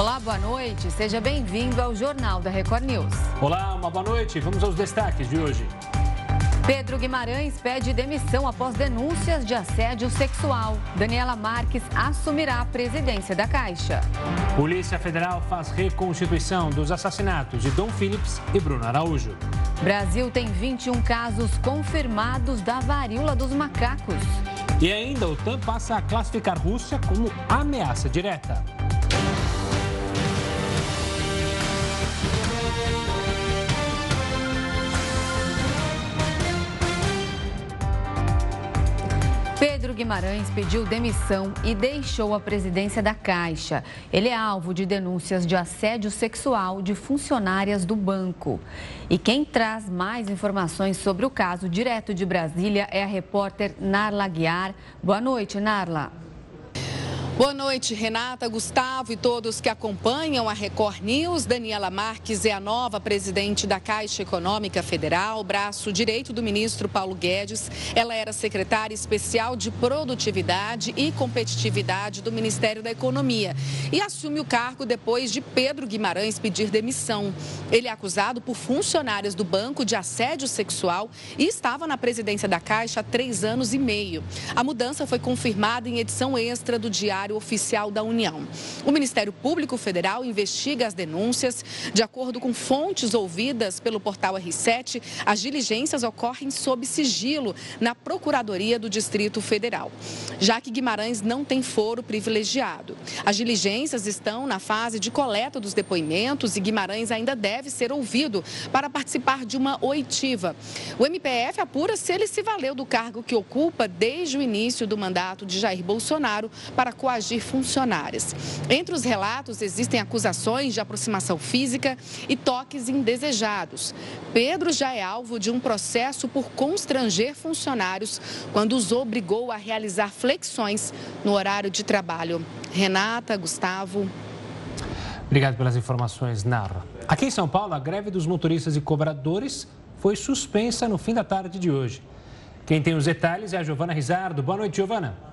Olá, boa noite. Seja bem-vindo ao Jornal da Record News. Olá, uma boa noite. Vamos aos destaques de hoje. Pedro Guimarães pede demissão após denúncias de assédio sexual. Daniela Marques assumirá a presidência da Caixa. Polícia Federal faz reconstituição dos assassinatos de Dom Phillips e Bruno Araújo. Brasil tem 21 casos confirmados da varíola dos macacos. E ainda o TAM passa a classificar Rússia como ameaça direta. Pedro Guimarães pediu demissão e deixou a presidência da Caixa. Ele é alvo de denúncias de assédio sexual de funcionárias do banco. E quem traz mais informações sobre o caso direto de Brasília é a repórter Narla Guiar. Boa noite, Narla. Boa noite, Renata, Gustavo e todos que acompanham a Record News. Daniela Marques é a nova presidente da Caixa Econômica Federal, braço direito do ministro Paulo Guedes. Ela era secretária especial de Produtividade e Competitividade do Ministério da Economia e assume o cargo depois de Pedro Guimarães pedir demissão. Ele é acusado por funcionários do banco de assédio sexual e estava na presidência da Caixa há três anos e meio. A mudança foi confirmada em edição extra do Diário Diário Oficial da União. O Ministério Público Federal investiga as denúncias. De acordo com fontes ouvidas pelo portal R7, as diligências ocorrem sob sigilo na Procuradoria do Distrito Federal, já que Guimarães não tem foro privilegiado. As diligências estão na fase de coleta dos depoimentos e Guimarães ainda deve ser ouvido para participar de uma oitiva. O MPF apura se ele se valeu do cargo que ocupa desde o início do mandato de Jair Bolsonaro para coagir agir funcionárias. Entre os relatos existem acusações de aproximação física e toques indesejados. Pedro já é alvo de um processo por constranger funcionários quando os obrigou a realizar flexões no horário de trabalho. Renata, Gustavo. Obrigado pelas informações, Narra. Aqui em São Paulo, a greve dos motoristas e cobradores foi suspensa no fim da tarde de hoje. Quem tem os detalhes é a Giovana Rizardo. Boa noite, Giovana.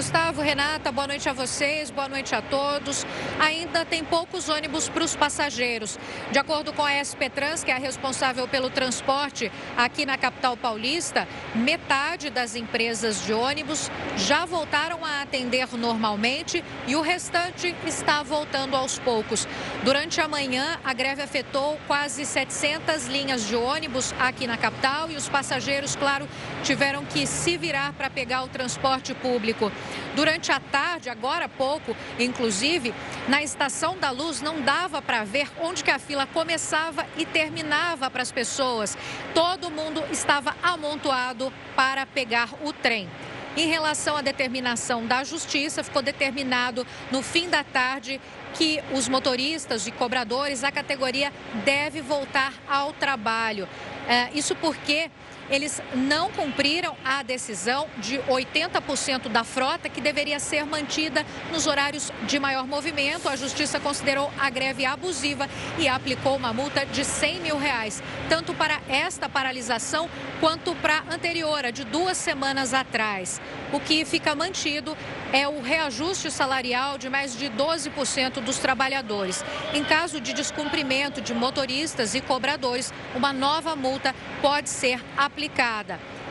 Gustavo, Renata, boa noite a vocês, boa noite a todos. Ainda tem poucos ônibus para os passageiros. De acordo com a SP Trans, que é a responsável pelo transporte aqui na capital paulista, metade das empresas de ônibus já voltaram a atender normalmente e o restante está voltando aos poucos. Durante a manhã, a greve afetou quase 700 linhas de ônibus aqui na capital e os passageiros, claro, tiveram que se virar para pegar o transporte público. Durante a tarde, agora há pouco, inclusive, na Estação da Luz não dava para ver onde que a fila começava e terminava para as pessoas. Todo mundo estava amontoado para pegar o trem. Em relação à determinação da Justiça, ficou determinado no fim da tarde que os motoristas e cobradores da categoria devem voltar ao trabalho. É, isso porque eles não cumpriram a decisão de 80% da frota que deveria ser mantida nos horários de maior movimento. A justiça considerou a greve abusiva e aplicou uma multa de 100 mil reais, tanto para esta paralisação quanto para a anterior, a de duas semanas atrás. O que fica mantido é o reajuste salarial de mais de 12% dos trabalhadores. Em caso de descumprimento de motoristas e cobradores, uma nova multa pode ser aplicada.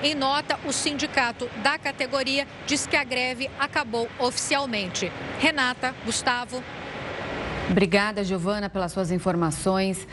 Em nota, o sindicato da categoria diz que a greve acabou oficialmente. Renata, Gustavo. Obrigada, Giovana, pelas suas informações.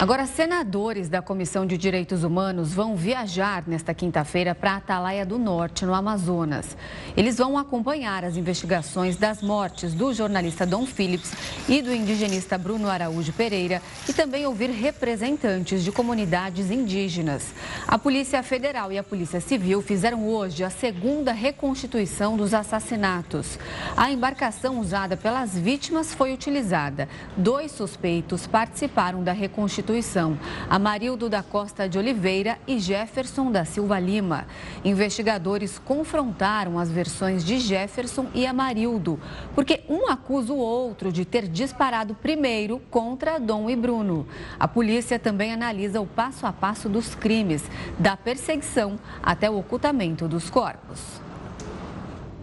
Agora, senadores da Comissão de Direitos Humanos vão viajar nesta quinta-feira para Atalaia do Norte, no Amazonas. Eles vão acompanhar as investigações das mortes do jornalista Dom Phillips e do indigenista Bruno Araújo Pereira e também ouvir representantes de comunidades indígenas. A Polícia Federal e a Polícia Civil fizeram hoje a segunda reconstituição dos assassinatos. A embarcação usada pelas vítimas foi utilizada. Dois suspeitos participaram da reconstituição Constituição, Amarildo da Costa de Oliveira e Jefferson da Silva Lima. Investigadores confrontaram as versões de Jefferson e Amarildo, porque um acusa o outro de ter disparado primeiro contra Dom e Bruno. A polícia também analisa o passo a passo dos crimes, da perseguição até o ocultamento dos corpos.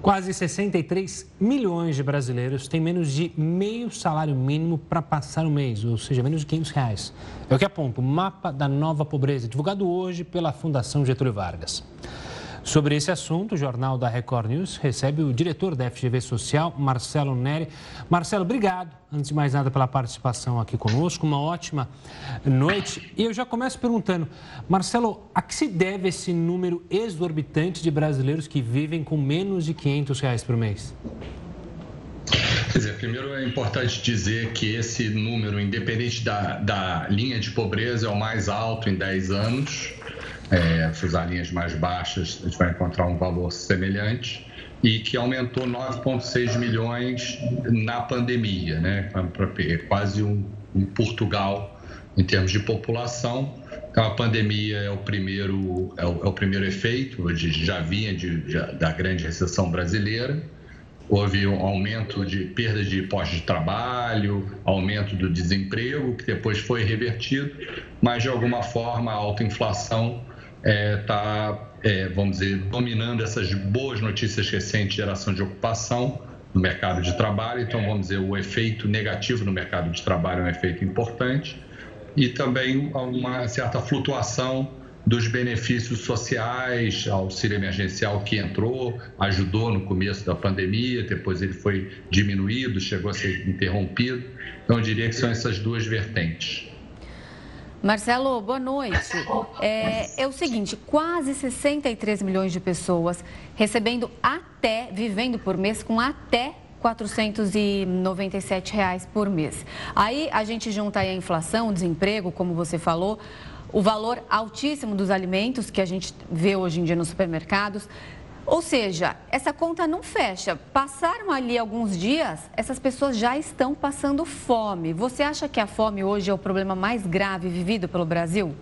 Quase 63 milhões de brasileiros têm menos de meio salário mínimo para passar o mês, ou seja, menos de 500 reais. É o que aponta o mapa da nova pobreza, divulgado hoje pela Fundação Getúlio Vargas. Sobre esse assunto, o Jornal da Record News recebe o diretor da FGV Social, Marcelo Neri. Marcelo, obrigado, antes de mais nada, pela participação aqui conosco. Uma ótima noite. E eu já começo perguntando, Marcelo, a que se deve esse número exorbitante de brasileiros que vivem com menos de 500 reais por mês? Quer dizer, primeiro é importante dizer que esse número, independente da, da linha de pobreza, é o mais alto em 10 anos é, as linhas mais baixas, a gente vai encontrar um valor semelhante e que aumentou 9,6 milhões na pandemia, né? É quase um, um, Portugal em termos de população. Então, a pandemia é o primeiro, é o, é o primeiro efeito, já vinha de, de, da grande recessão brasileira. Houve um aumento de perda de postos de trabalho, aumento do desemprego, que depois foi revertido, mas de alguma forma a alta inflação está, é, tá, é, vamos dizer, dominando essas boas notícias recentes de geração de ocupação no mercado de trabalho. Então, vamos dizer, o efeito negativo no mercado de trabalho é um efeito importante e também uma certa flutuação dos benefícios sociais, auxílio emergencial que entrou, ajudou no começo da pandemia, depois ele foi diminuído, chegou a ser interrompido. Então, eu diria que são essas duas vertentes. Marcelo, boa noite. É, é, o seguinte, quase 63 milhões de pessoas recebendo até, vivendo por mês com até 497 reais por mês. Aí a gente junta aí a inflação, o desemprego, como você falou, o valor altíssimo dos alimentos que a gente vê hoje em dia nos supermercados, ou seja, essa conta não fecha. Passaram ali alguns dias, essas pessoas já estão passando fome. Você acha que a fome hoje é o problema mais grave vivido pelo Brasil?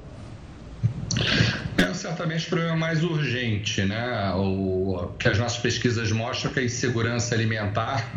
É certamente o problema mais urgente, né? O que as nossas pesquisas mostram que a insegurança alimentar,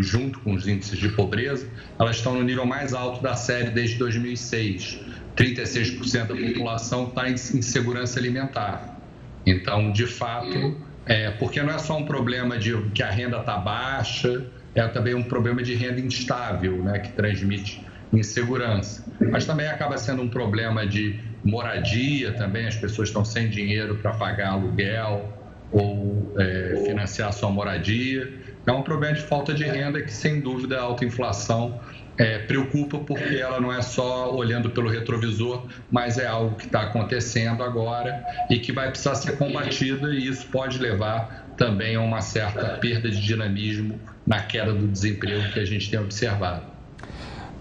junto com os índices de pobreza, elas estão no nível mais alto da série desde 2006. 36% da população está em insegurança alimentar. Então, de fato, é, porque não é só um problema de que a renda está baixa, é também um problema de renda instável, né, que transmite insegurança. Mas também acaba sendo um problema de moradia também, as pessoas estão sem dinheiro para pagar aluguel ou é, financiar sua moradia. É um problema de falta de renda que, sem dúvida, a alta inflação é, preocupa porque ela não é só olhando pelo retrovisor, mas é algo que está acontecendo agora e que vai precisar ser combatida e isso pode levar também a uma certa perda de dinamismo na queda do desemprego que a gente tem observado.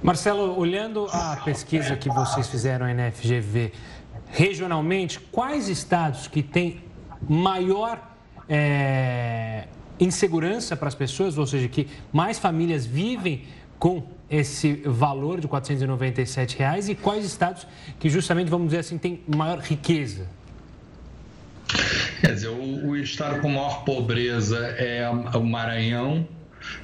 Marcelo, olhando a pesquisa que vocês fizeram na FGV, regionalmente, quais estados que têm maior é, insegurança para as pessoas, ou seja, que mais famílias vivem com esse valor de 497 reais e quais estados que justamente, vamos dizer assim, têm maior riqueza? Quer dizer, o, o estado com maior pobreza é o Maranhão,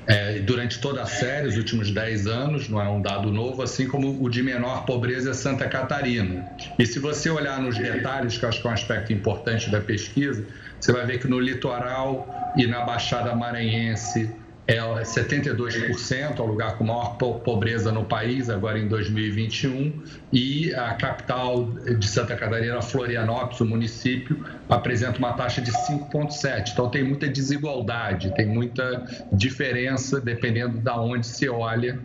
é, durante toda a série, os últimos 10 anos, não é um dado novo, assim como o de menor pobreza é Santa Catarina. E se você olhar nos detalhes, que eu acho que é um aspecto importante da pesquisa, você vai ver que no litoral e na Baixada Maranhense, é 72%, é o lugar com maior pobreza no país, agora em 2021, e a capital de Santa Catarina, Florianópolis, o município, apresenta uma taxa de 5,7%. Então tem muita desigualdade, tem muita diferença dependendo de onde se olha.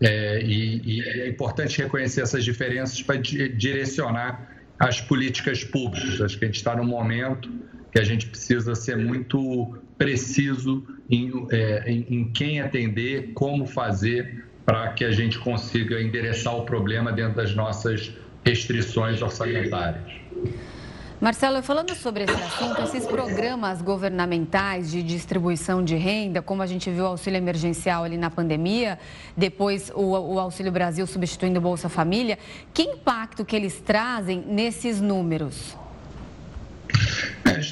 É, e, e é importante reconhecer essas diferenças para direcionar as políticas públicas. Acho que a gente está num momento que a gente precisa ser muito preciso em, é, em, em quem atender, como fazer para que a gente consiga endereçar o problema dentro das nossas restrições orçamentárias. Marcelo, falando sobre esse assunto, esses programas governamentais de distribuição de renda, como a gente viu o auxílio emergencial ali na pandemia, depois o, o Auxílio Brasil substituindo o Bolsa Família, que impacto que eles trazem nesses números?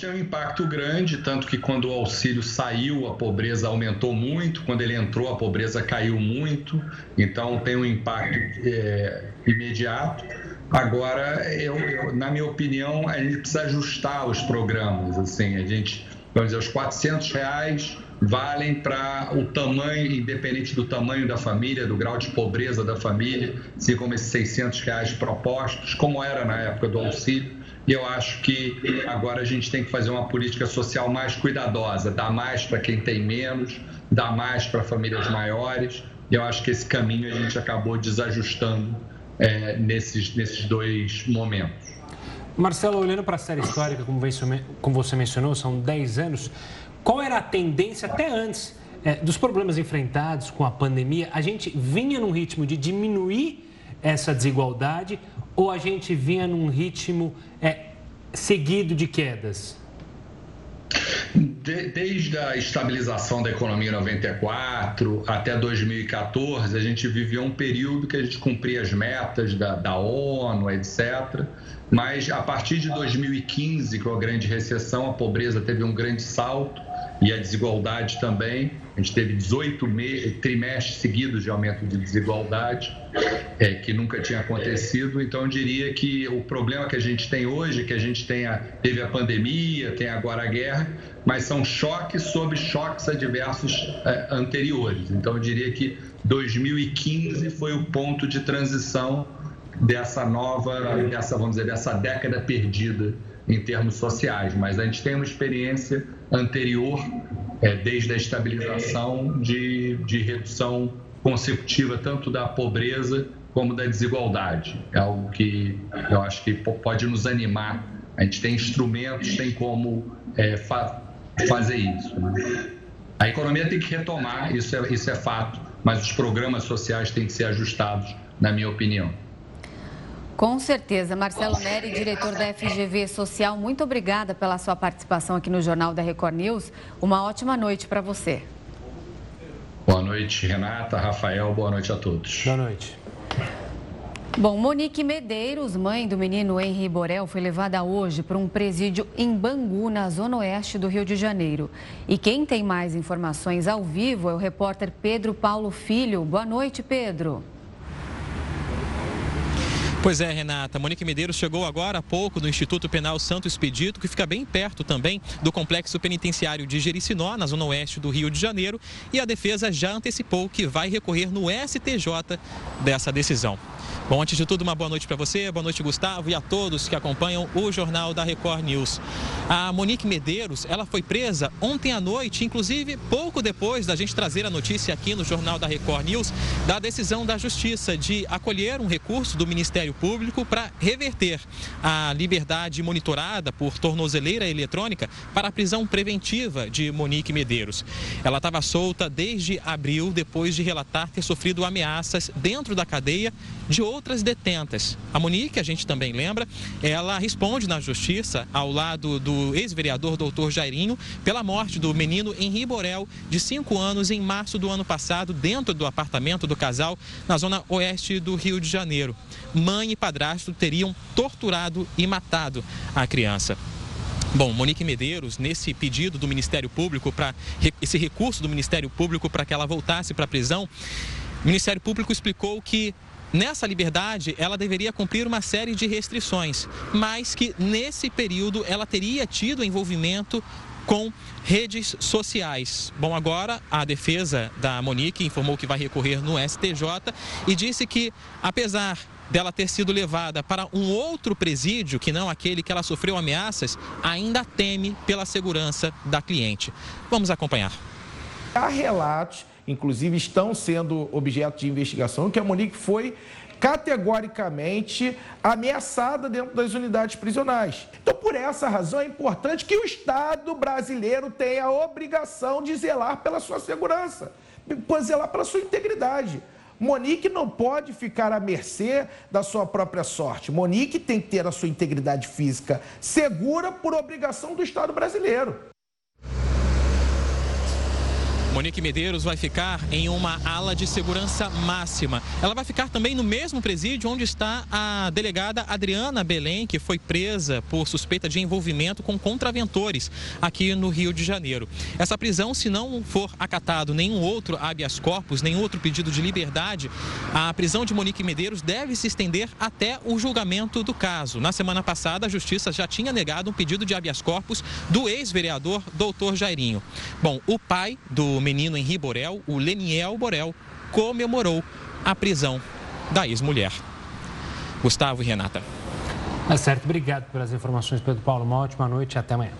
Têm um impacto grande, tanto que quando o auxílio saiu, a pobreza aumentou muito, quando ele entrou, a pobreza caiu muito, então tem um impacto é, imediato. Agora, eu, eu, na minha opinião, a gente precisa ajustar os programas, assim, a gente vamos dizer, os 400 reais valem para o tamanho, independente do tamanho da família, do grau de pobreza da família, assim como esses 600 reais propostos, como era na época do auxílio. E eu acho que agora a gente tem que fazer uma política social mais cuidadosa, dar mais para quem tem menos, dar mais para famílias maiores. E eu acho que esse caminho a gente acabou desajustando é, nesses, nesses dois momentos. Marcelo, olhando para a série histórica, como você mencionou, são 10 anos, qual era a tendência até antes é, dos problemas enfrentados com a pandemia? A gente vinha num ritmo de diminuir essa desigualdade ou a gente vinha num ritmo é, seguido de quedas? desde a estabilização da economia em 94 até 2014, a gente viveu um período que a gente cumpria as metas da, da ONU, etc. Mas a partir de 2015, com a grande recessão, a pobreza teve um grande salto e a desigualdade também. A gente teve 18 trimestres seguidos de aumento de desigualdade, é, que nunca tinha acontecido. Então, eu diria que o problema que a gente tem hoje, que a gente tem a, teve a pandemia, tem agora a guerra, mas são choques sobre choques adversos é, anteriores. Então, eu diria que 2015 foi o ponto de transição dessa nova, dessa, vamos dizer, dessa década perdida em termos sociais, mas a gente tem uma experiência anterior, é, desde a estabilização, de, de redução consecutiva tanto da pobreza como da desigualdade. É algo que eu acho que pode nos animar. A gente tem instrumentos, tem como é, fa fazer isso. Né? A economia tem que retomar, isso é, isso é fato, mas os programas sociais têm que ser ajustados, na minha opinião. Com certeza. Marcelo Neri, diretor da FGV Social, muito obrigada pela sua participação aqui no Jornal da Record News. Uma ótima noite para você. Boa noite, Renata, Rafael, boa noite a todos. Boa noite. Bom, Monique Medeiros, mãe do menino Henri Borel, foi levada hoje para um presídio em Bangu, na zona oeste do Rio de Janeiro. E quem tem mais informações ao vivo é o repórter Pedro Paulo Filho. Boa noite, Pedro. Pois é, Renata. Monique Medeiros chegou agora há pouco do Instituto Penal Santo Expedito, que fica bem perto também do complexo penitenciário de Jericinó, na zona oeste do Rio de Janeiro. E a defesa já antecipou que vai recorrer no STJ dessa decisão. Bom, antes de tudo, uma boa noite para você, boa noite, Gustavo, e a todos que acompanham o Jornal da Record News. A Monique Medeiros, ela foi presa ontem à noite, inclusive pouco depois da gente trazer a notícia aqui no Jornal da Record News, da decisão da Justiça de acolher um recurso do Ministério Público para reverter a liberdade monitorada por tornozeleira eletrônica para a prisão preventiva de Monique Medeiros. Ela estava solta desde abril, depois de relatar ter sofrido ameaças dentro da cadeia de outras detentas. A Monique, a gente também lembra, ela responde na justiça ao lado do ex-vereador doutor Jairinho pela morte do menino Henri Borel, de 5 anos, em março do ano passado, dentro do apartamento do casal, na zona oeste do Rio de Janeiro. Mãe e padrasto teriam torturado e matado a criança. Bom, Monique Medeiros, nesse pedido do Ministério Público, para esse recurso do Ministério Público para que ela voltasse para a prisão, o Ministério Público explicou que Nessa liberdade, ela deveria cumprir uma série de restrições, mas que nesse período ela teria tido envolvimento com redes sociais. Bom, agora a defesa da Monique informou que vai recorrer no STJ e disse que, apesar dela ter sido levada para um outro presídio, que não aquele que ela sofreu ameaças, ainda teme pela segurança da cliente. Vamos acompanhar. Há relatos inclusive estão sendo objeto de investigação, que a Monique foi categoricamente ameaçada dentro das unidades prisionais. Então, por essa razão, é importante que o Estado brasileiro tenha a obrigação de zelar pela sua segurança, zelar pela sua integridade. Monique não pode ficar à mercê da sua própria sorte. Monique tem que ter a sua integridade física segura por obrigação do Estado brasileiro. Monique Medeiros vai ficar em uma ala de segurança máxima. Ela vai ficar também no mesmo presídio onde está a delegada Adriana Belém, que foi presa por suspeita de envolvimento com contraventores aqui no Rio de Janeiro. Essa prisão, se não for acatado nenhum outro habeas corpus, nenhum outro pedido de liberdade, a prisão de Monique Medeiros deve se estender até o julgamento do caso. Na semana passada, a Justiça já tinha negado um pedido de habeas corpus do ex-vereador doutor Jairinho. Bom, o pai do menino Henri Borel, o Leniel Borel, comemorou a prisão da ex-mulher. Gustavo e Renata. Tá certo, obrigado pelas informações, Pedro Paulo. Uma ótima noite e até amanhã.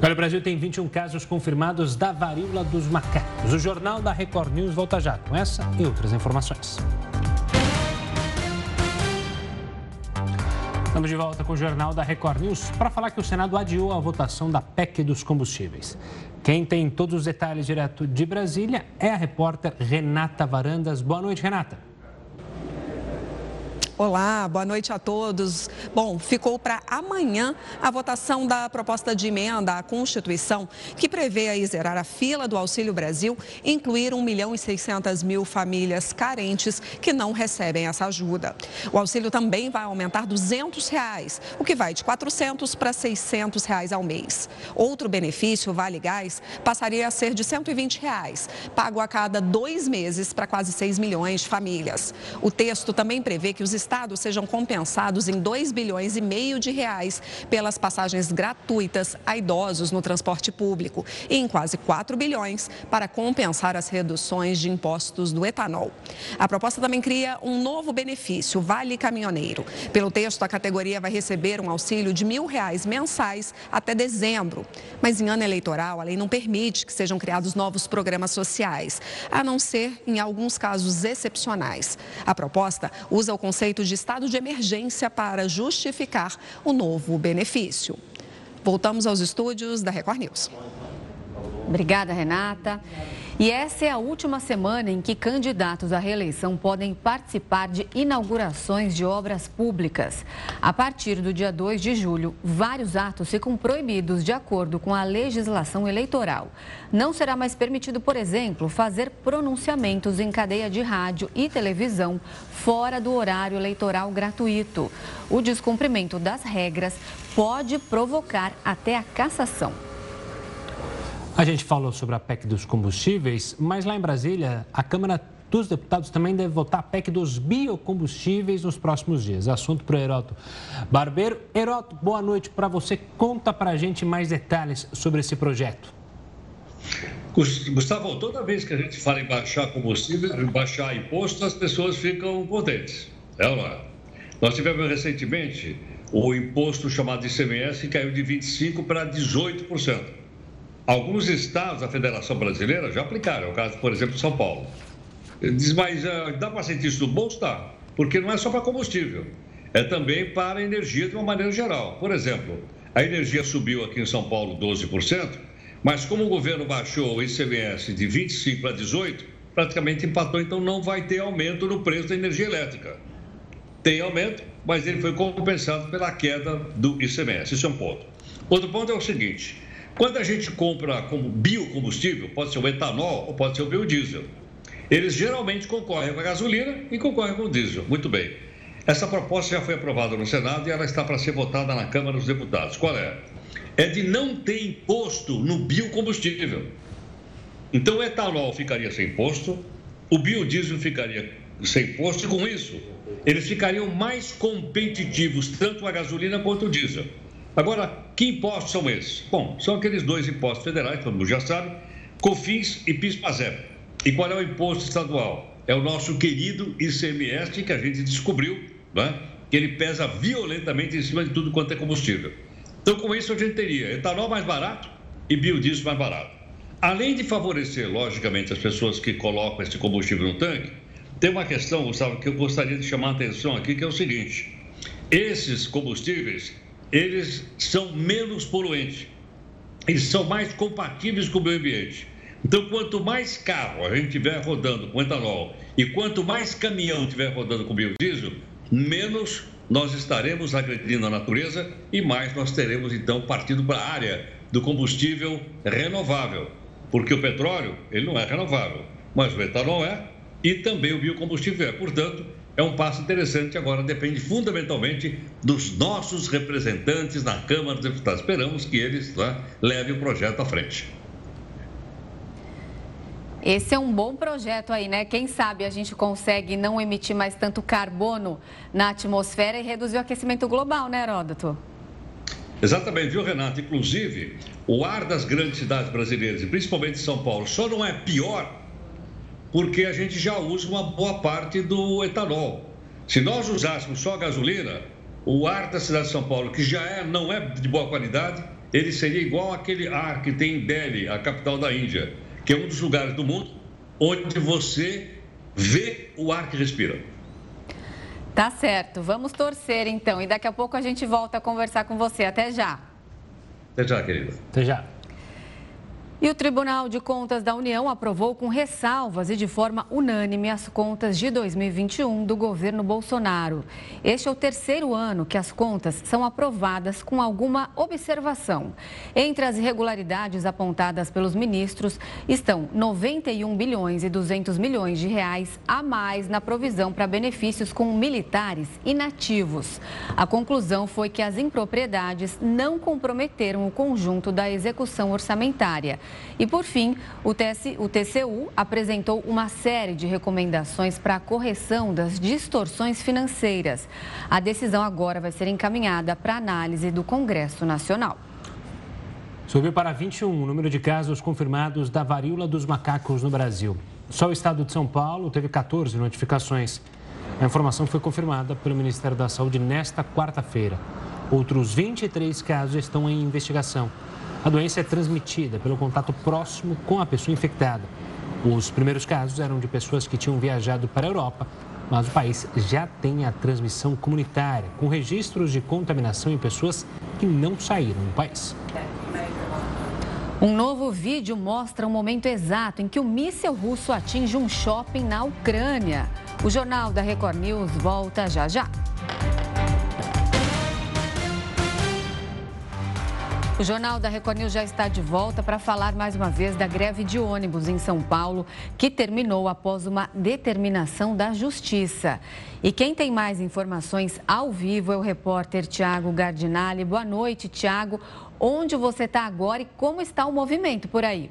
Olha, o Brasil tem 21 casos confirmados da varíola dos macacos. O Jornal da Record News volta já com essa e outras informações. Estamos de volta com o Jornal da Record News para falar que o Senado adiou a votação da PEC dos combustíveis. Quem tem todos os detalhes direto de Brasília é a repórter Renata Varandas. Boa noite, Renata. Olá, boa noite a todos. Bom, ficou para amanhã a votação da proposta de emenda à Constituição, que prevê aí zerar a fila do Auxílio Brasil incluir 1 milhão e 600 mil famílias carentes que não recebem essa ajuda. O auxílio também vai aumentar 200 reais, o que vai de 400 para 600 reais ao mês. Outro benefício, Vale Gás, passaria a ser de 120 reais, pago a cada dois meses para quase 6 milhões de famílias. O texto também prevê que os estados sejam compensados em 2 bilhões e meio de reais pelas passagens gratuitas a idosos no transporte público e em quase 4 bilhões para compensar as reduções de impostos do etanol. A proposta também cria um novo benefício, Vale Caminhoneiro. Pelo texto, a categoria vai receber um auxílio de mil reais mensais até dezembro. Mas em ano eleitoral, a lei não permite que sejam criados novos programas sociais, a não ser em alguns casos excepcionais. A proposta usa o conceito de estado de emergência para justificar o novo benefício. Voltamos aos estúdios da Record News. Obrigada, Renata. E essa é a última semana em que candidatos à reeleição podem participar de inaugurações de obras públicas. A partir do dia 2 de julho, vários atos ficam proibidos de acordo com a legislação eleitoral. Não será mais permitido, por exemplo, fazer pronunciamentos em cadeia de rádio e televisão fora do horário eleitoral gratuito. O descumprimento das regras pode provocar até a cassação. A gente falou sobre a PEC dos combustíveis, mas lá em Brasília, a Câmara dos Deputados também deve votar a PEC dos biocombustíveis nos próximos dias. Assunto para o Heroto Barbeiro. Heroto, boa noite para você. Conta para a gente mais detalhes sobre esse projeto. Gustavo, toda vez que a gente fala em baixar combustível, em baixar imposto, as pessoas ficam contentes. É ou não é? Nós tivemos recentemente o imposto chamado ICMS que caiu de 25% para 18%. Alguns estados da Federação Brasileira já aplicaram, é o caso, por exemplo, de São Paulo. Diz, mas uh, dá para sentir isso no bolso? Tá, porque não é só para combustível, é também para energia de uma maneira geral. Por exemplo, a energia subiu aqui em São Paulo 12%, mas como o governo baixou o ICMS de 25% para 18%, praticamente empatou, então não vai ter aumento no preço da energia elétrica. Tem aumento, mas ele foi compensado pela queda do ICMS. Isso é um ponto. Outro ponto é o seguinte: quando a gente compra como biocombustível, pode ser o etanol ou pode ser o biodiesel. Eles geralmente concorrem com a gasolina e concorrem com o diesel. Muito bem. Essa proposta já foi aprovada no Senado e ela está para ser votada na Câmara dos Deputados. Qual é? É de não ter imposto no biocombustível. Então o etanol ficaria sem imposto, o biodiesel ficaria sem imposto e com isso eles ficariam mais competitivos, tanto a gasolina quanto o diesel. Agora, que impostos são esses? Bom, são aqueles dois impostos federais, todo mundo já sabe, COFINS e PIS-PASEP. E qual é o imposto estadual? É o nosso querido ICMS que a gente descobriu, né? que ele pesa violentamente em cima de tudo quanto é combustível. Então, com isso, a gente teria etanol mais barato e biodiesel mais barato. Além de favorecer, logicamente, as pessoas que colocam esse combustível no tanque, tem uma questão, Gustavo, que eu gostaria de chamar a atenção aqui, que é o seguinte: esses combustíveis eles são menos poluentes, eles são mais compatíveis com o meio ambiente. Então, quanto mais carro a gente tiver rodando com etanol e quanto mais caminhão tiver rodando com biodiesel, menos nós estaremos agredindo a natureza e mais nós teremos então partido para a área do combustível renovável. porque o petróleo ele não é renovável, mas o etanol é e também o biocombustível é. Portanto, é um passo interessante. Agora depende fundamentalmente dos nossos representantes na Câmara dos Deputados. Esperamos que eles tá, levem o projeto à frente. Esse é um bom projeto aí, né? Quem sabe a gente consegue não emitir mais tanto carbono na atmosfera e reduzir o aquecimento global, né, Heródoto? Exatamente, viu, Renato? Inclusive, o ar das grandes cidades brasileiras, e principalmente São Paulo, só não é pior porque a gente já usa uma boa parte do etanol. Se nós usássemos só gasolina, o ar da cidade de São Paulo, que já é, não é de boa qualidade, ele seria igual aquele ar que tem em Delhi, a capital da Índia, que é um dos lugares do mundo onde você vê o ar que respira. Tá certo. Vamos torcer então. E daqui a pouco a gente volta a conversar com você. Até já. Até já, querida. Até já. E o Tribunal de Contas da União aprovou com ressalvas e de forma unânime as contas de 2021 do governo Bolsonaro. Este é o terceiro ano que as contas são aprovadas com alguma observação. Entre as irregularidades apontadas pelos ministros estão 91 bilhões e 200 milhões de reais a mais na provisão para benefícios com militares inativos. A conclusão foi que as impropriedades não comprometeram o conjunto da execução orçamentária. E, por fim, o, o TCU apresentou uma série de recomendações para a correção das distorções financeiras. A decisão agora vai ser encaminhada para análise do Congresso Nacional. Subiu para 21 o número de casos confirmados da varíola dos macacos no Brasil. Só o estado de São Paulo teve 14 notificações. A informação foi confirmada pelo Ministério da Saúde nesta quarta-feira. Outros 23 casos estão em investigação. A doença é transmitida pelo contato próximo com a pessoa infectada. Os primeiros casos eram de pessoas que tinham viajado para a Europa, mas o país já tem a transmissão comunitária, com registros de contaminação em pessoas que não saíram do país. Um novo vídeo mostra o momento exato em que o míssil russo atinge um shopping na Ucrânia. O Jornal da Record News volta já já. O Jornal da Record News já está de volta para falar mais uma vez da greve de ônibus em São Paulo, que terminou após uma determinação da Justiça. E quem tem mais informações ao vivo é o repórter Tiago Gardinali. Boa noite, Tiago. Onde você está agora e como está o movimento por aí?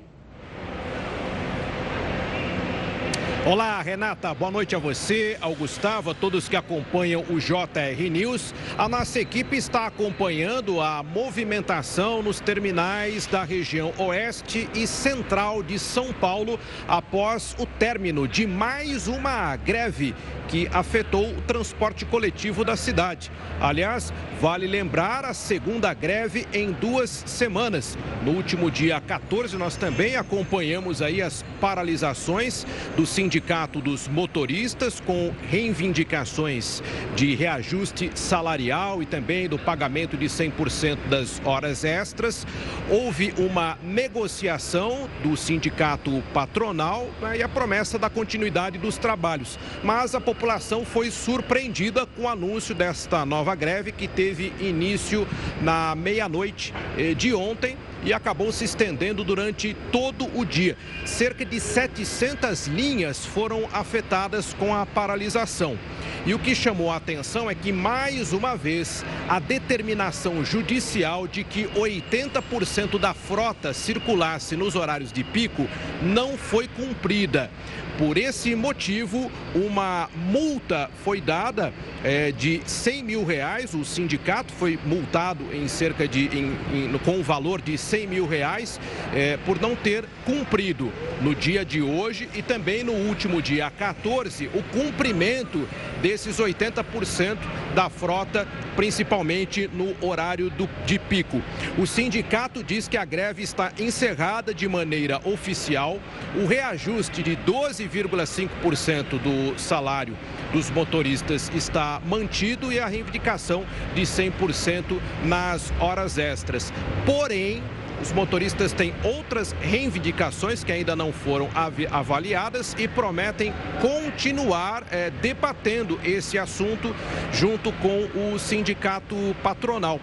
Olá, Renata. Boa noite a você, ao Gustavo, a todos que acompanham o JR News. A nossa equipe está acompanhando a movimentação nos terminais da região oeste e central de São Paulo após o término de mais uma greve que afetou o transporte coletivo da cidade. Aliás, vale lembrar a segunda greve em duas semanas. No último dia 14, nós também acompanhamos aí as paralisações do sindicato Sindicato dos Motoristas com reivindicações de reajuste salarial e também do pagamento de 100% das horas extras. Houve uma negociação do sindicato patronal né, e a promessa da continuidade dos trabalhos. Mas a população foi surpreendida com o anúncio desta nova greve que teve início na meia-noite eh, de ontem e acabou se estendendo durante todo o dia. Cerca de 700 linhas foram afetadas com a paralisação. E o que chamou a atenção é que, mais uma vez, a determinação judicial de que 80% da frota circulasse nos horários de pico não foi cumprida. Por esse motivo, uma multa foi dada é, de 100 mil reais. O sindicato foi multado em cerca de, em, em, com o valor de 100 mil reais é, por não ter cumprido no dia de hoje e também no último dia 14 o cumprimento desses 80% da frota, principalmente no horário do, de pico. O sindicato diz que a greve está encerrada de maneira oficial. O reajuste de 12,5% do salário dos motoristas está mantido e a reivindicação de 100% nas horas extras. Porém, os motoristas têm outras reivindicações que ainda não foram avaliadas e prometem continuar é, debatendo esse assunto junto com o sindicato patronal.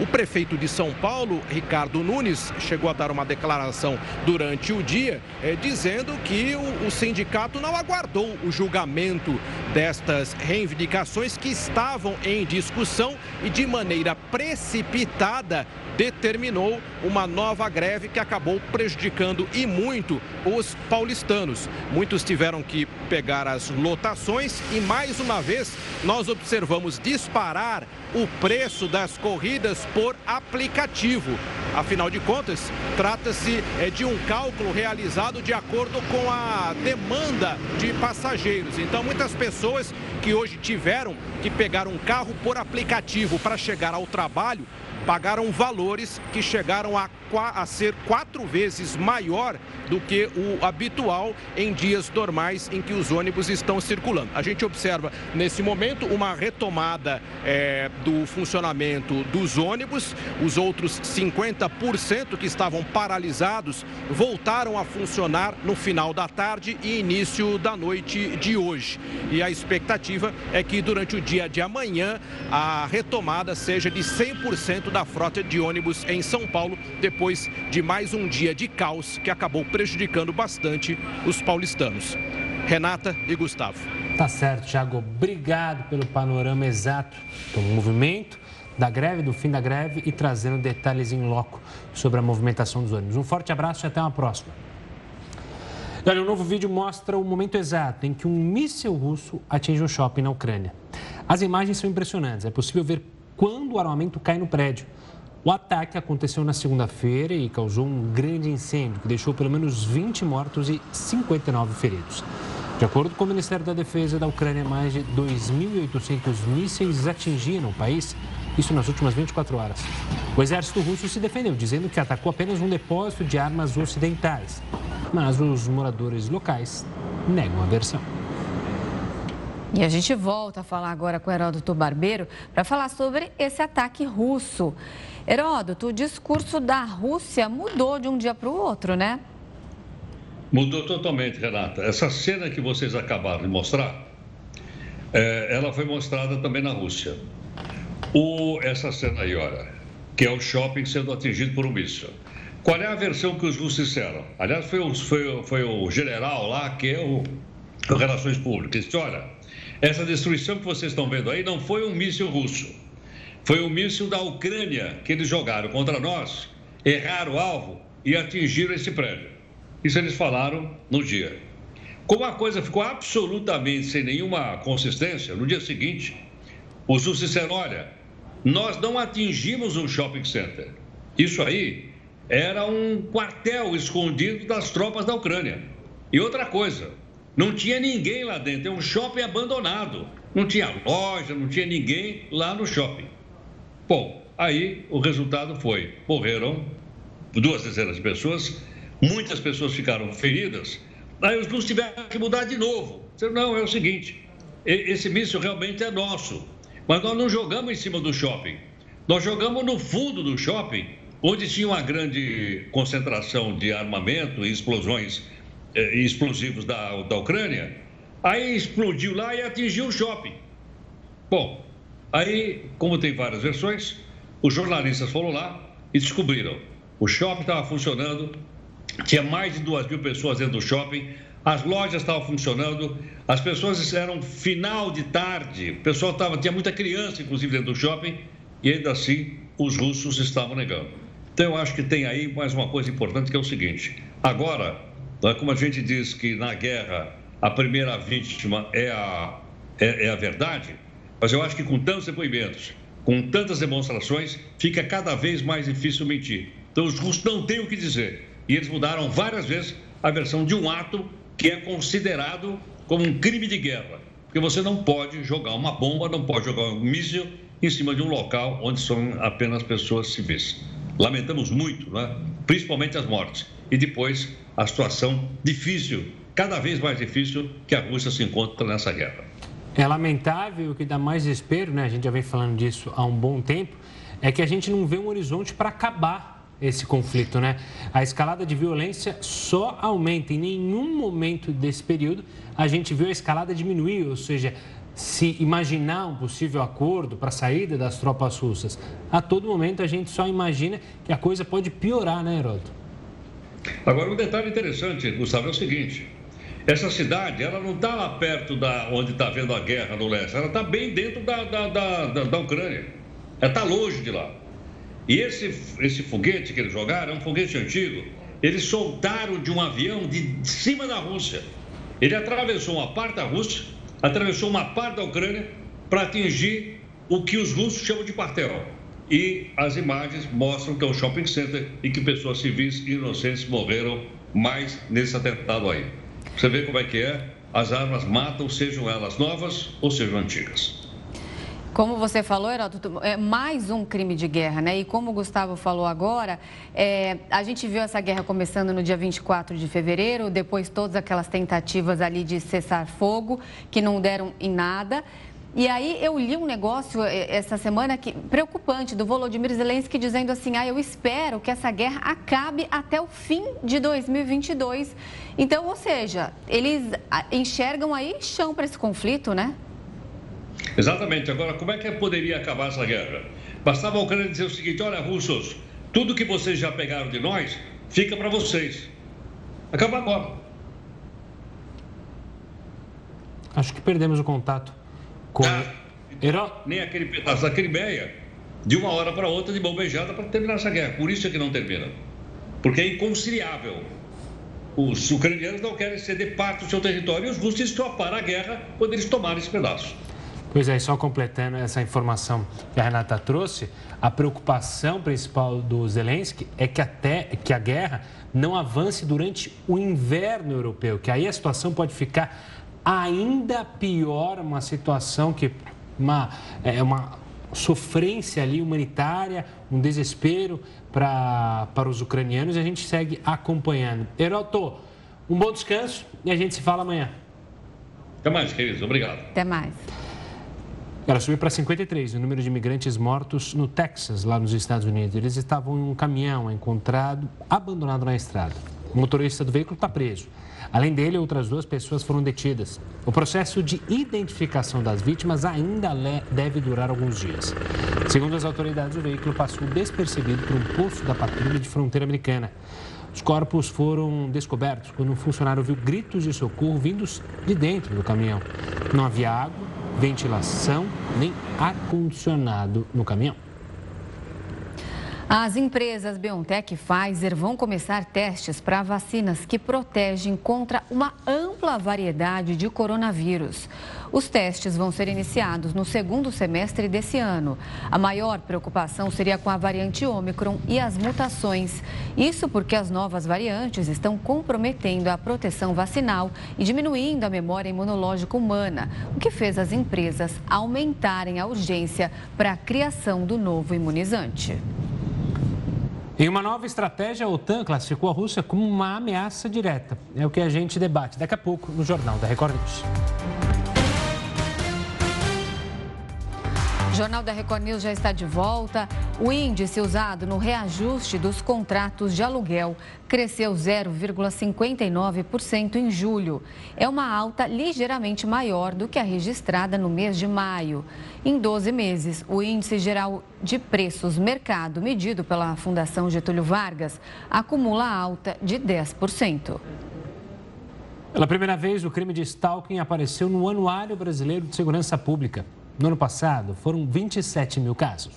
O prefeito de São Paulo, Ricardo Nunes, chegou a dar uma declaração durante o dia, é, dizendo que o, o sindicato não aguardou o julgamento destas reivindicações que estavam em discussão e de maneira precipitada determinou uma nova greve que acabou prejudicando e muito os paulistanos. Muitos tiveram que pegar as lotações e mais uma vez nós observamos disparar o preço das corridas por aplicativo. Afinal de contas, trata-se é, de um cálculo realizado de acordo com a demanda de passageiros. Então, muitas pessoas que hoje tiveram que pegar um carro por aplicativo para chegar ao trabalho pagaram valores que chegaram a, a, ser quatro vezes maior do que o habitual em dias normais em que os ônibus estão circulando. A gente observa nesse momento uma retomada é, do funcionamento dos ônibus, os outros 50% que estavam paralisados voltaram a funcionar no final da tarde e início da noite de hoje. E a expectativa é que durante o dia de amanhã a retomada seja de 100% da frota de ônibus em São Paulo, depois de mais um dia de caos que acabou prejudicando bastante os paulistanos. Renata e Gustavo. Tá certo, Thiago. Obrigado pelo panorama exato do movimento, da greve, do fim da greve e trazendo detalhes em loco sobre a movimentação dos ônibus. Um forte abraço e até uma próxima. Olha, um novo vídeo mostra o momento exato em que um míssil russo atinge um shopping na Ucrânia. As imagens são impressionantes. É possível ver quando o armamento cai no prédio. O ataque aconteceu na segunda-feira e causou um grande incêndio que deixou pelo menos 20 mortos e 59 feridos. De acordo com o Ministério da Defesa da Ucrânia, mais de 2.800 mísseis atingiram o país, isso nas últimas 24 horas. O exército russo se defendeu, dizendo que atacou apenas um depósito de armas ocidentais. Mas os moradores locais negam a versão. E a gente volta a falar agora com Heródoto Barbeiro para falar sobre esse ataque russo. Heródoto, o discurso da Rússia mudou de um dia para o outro, né? Mudou totalmente, Renata. Essa cena que vocês acabaram de mostrar, é, ela foi mostrada também na Rússia. O, essa cena aí, olha, que é o shopping sendo atingido por um míssil. Qual é a versão que os russos disseram? Aliás, foi o, foi, foi o general lá, que é o, o Relações Públicas, disse, olha, essa destruição que vocês estão vendo aí não foi um míssil russo. Foi um míssil da Ucrânia que eles jogaram contra nós, erraram o alvo e atingiram esse prédio. Isso eles falaram no dia. Como a coisa ficou absolutamente sem nenhuma consistência, no dia seguinte, os russos disseram: olha, nós não atingimos um shopping center. Isso aí era um quartel escondido das tropas da Ucrânia. E outra coisa, não tinha ninguém lá dentro, é um shopping abandonado. Não tinha loja, não tinha ninguém lá no shopping. Bom, aí o resultado foi: morreram duas dezenas de pessoas, muitas pessoas ficaram feridas. Aí os russos tiveram que mudar de novo. Disseram, não, é o seguinte: esse míssil realmente é nosso, mas nós não jogamos em cima do shopping. Nós jogamos no fundo do shopping, onde tinha uma grande concentração de armamento e explosões eh, explosivos da, da Ucrânia, aí explodiu lá e atingiu o shopping. Bom, aí, como tem várias versões, os jornalistas foram lá e descobriram. O shopping estava funcionando, tinha mais de duas mil pessoas dentro do shopping, as lojas estavam funcionando, as pessoas eram final de tarde, o pessoal tava, tinha muita criança, inclusive, dentro do shopping, e ainda assim os russos estavam negando. Então eu acho que tem aí mais uma coisa importante que é o seguinte: agora é como a gente diz que na guerra a primeira vítima é a, é, é a verdade, mas eu acho que com tantos depoimentos, com tantas demonstrações, fica cada vez mais difícil mentir. Então os russos não têm o que dizer. E eles mudaram várias vezes a versão de um ato que é considerado como um crime de guerra. Porque você não pode jogar uma bomba, não pode jogar um míssil em cima de um local onde são apenas pessoas civis. Lamentamos muito, né? principalmente as mortes. E depois a situação difícil, cada vez mais difícil, que a Rússia se encontra nessa guerra. É lamentável, o que dá mais desespero, né? a gente já vem falando disso há um bom tempo, é que a gente não vê um horizonte para acabar esse conflito, né? A escalada de violência só aumenta. Em nenhum momento desse período a gente viu a escalada diminuir, ou seja, se imaginar um possível acordo para a saída das tropas russas. A todo momento a gente só imagina que a coisa pode piorar, né, Heródoto? Agora, um detalhe interessante, Gustavo, é o seguinte: essa cidade, ela não está lá perto da onde está vendo a guerra no leste, ela está bem dentro da, da, da, da, da Ucrânia. Ela está longe de lá. E esse, esse foguete que eles jogaram é um foguete antigo. Eles soltaram de um avião de cima da Rússia. Ele atravessou uma parte da Rússia, atravessou uma parte da Ucrânia para atingir o que os russos chamam de quartel. E as imagens mostram que é um shopping center e que pessoas civis e inocentes morreram mais nesse atentado aí. Você vê como é que é? As armas matam, sejam elas novas ou sejam antigas. Como você falou, Heródoto, é mais um crime de guerra, né? E como o Gustavo falou agora, é, a gente viu essa guerra começando no dia 24 de fevereiro, depois todas aquelas tentativas ali de cessar fogo, que não deram em nada. E aí eu li um negócio é, essa semana que, preocupante do Volodymyr Zelensky dizendo assim: ah, eu espero que essa guerra acabe até o fim de 2022. Então, ou seja, eles enxergam aí chão para esse conflito, né? Exatamente. Agora, como é que poderia acabar essa guerra? Bastava a Ucrânia dizer o seguinte: olha, russos, tudo que vocês já pegaram de nós fica para vocês. Acaba agora. Acho que perdemos o contato com. Ah, Era... Nem aquele pedaço da Crimeia, de uma hora para outra, de mão beijada para terminar essa guerra. Por isso é que não termina. Porque é inconciliável. Os ucranianos não querem ceder parte do seu território e os russos para a guerra quando eles tomarem esse pedaço. Pois é, só completando essa informação que a Renata trouxe, a preocupação principal do Zelensky é que até que a guerra não avance durante o inverno europeu, que aí a situação pode ficar ainda pior, uma situação que uma é uma sofrência ali humanitária, um desespero para para os ucranianos e a gente segue acompanhando. Heroto, um bom descanso e a gente se fala amanhã. Até mais, queridos. Obrigado. Até mais. Ela subiu para 53 o número de imigrantes mortos no Texas, lá nos Estados Unidos. Eles estavam em um caminhão encontrado abandonado na estrada. O motorista do veículo está preso. Além dele, outras duas pessoas foram detidas. O processo de identificação das vítimas ainda deve durar alguns dias. Segundo as autoridades, o veículo passou despercebido por um posto da patrulha de fronteira americana. Os corpos foram descobertos quando um funcionário viu gritos de socorro vindos de dentro do caminhão. Não havia água, ventilação nem ar-condicionado no caminhão. As empresas BioNTech e Pfizer vão começar testes para vacinas que protegem contra uma ampla variedade de coronavírus. Os testes vão ser iniciados no segundo semestre desse ano. A maior preocupação seria com a variante Ômicron e as mutações. Isso porque as novas variantes estão comprometendo a proteção vacinal e diminuindo a memória imunológica humana, o que fez as empresas aumentarem a urgência para a criação do novo imunizante. Em uma nova estratégia, a OTAN classificou a Rússia como uma ameaça direta. É o que a gente debate daqui a pouco no Jornal da Record News. O Jornal da Record News já está de volta. O índice usado no reajuste dos contratos de aluguel cresceu 0,59% em julho. É uma alta ligeiramente maior do que a registrada no mês de maio. Em 12 meses, o índice geral de preços mercado, medido pela Fundação Getúlio Vargas, acumula alta de 10%. Pela primeira vez, o crime de stalking apareceu no Anuário Brasileiro de Segurança Pública. No ano passado, foram 27 mil casos.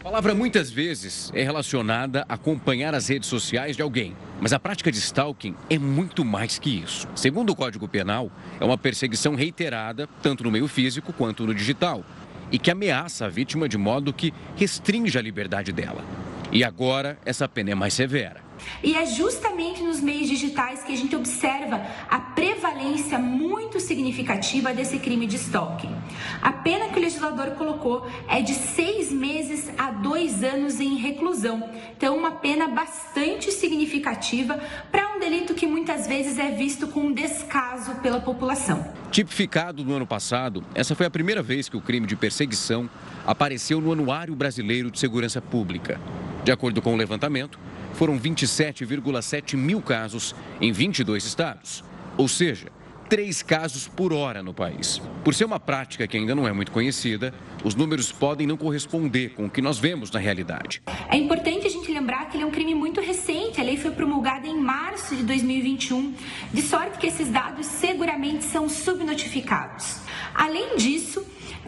A palavra muitas vezes é relacionada a acompanhar as redes sociais de alguém, mas a prática de stalking é muito mais que isso. Segundo o Código Penal, é uma perseguição reiterada, tanto no meio físico quanto no digital, e que ameaça a vítima de modo que restringe a liberdade dela. E agora, essa pena é mais severa. E é justamente nos meios digitais que a gente observa a prevalência muito significativa desse crime de stalking. A pena que o legislador colocou é de seis meses a dois anos em reclusão. Então, uma pena bastante significativa para um delito que muitas vezes é visto com descaso pela população. Tipificado no ano passado, essa foi a primeira vez que o crime de perseguição apareceu no Anuário Brasileiro de Segurança Pública. De acordo com o levantamento, foram 27,7 mil casos em 22 estados. Ou seja, três casos por hora no país. Por ser uma prática que ainda não é muito conhecida, os números podem não corresponder com o que nós vemos na realidade. É importante a gente lembrar que ele é um crime muito recente. A lei foi promulgada em março de 2021, de sorte que esses dados seguramente são subnotificados. Além disso,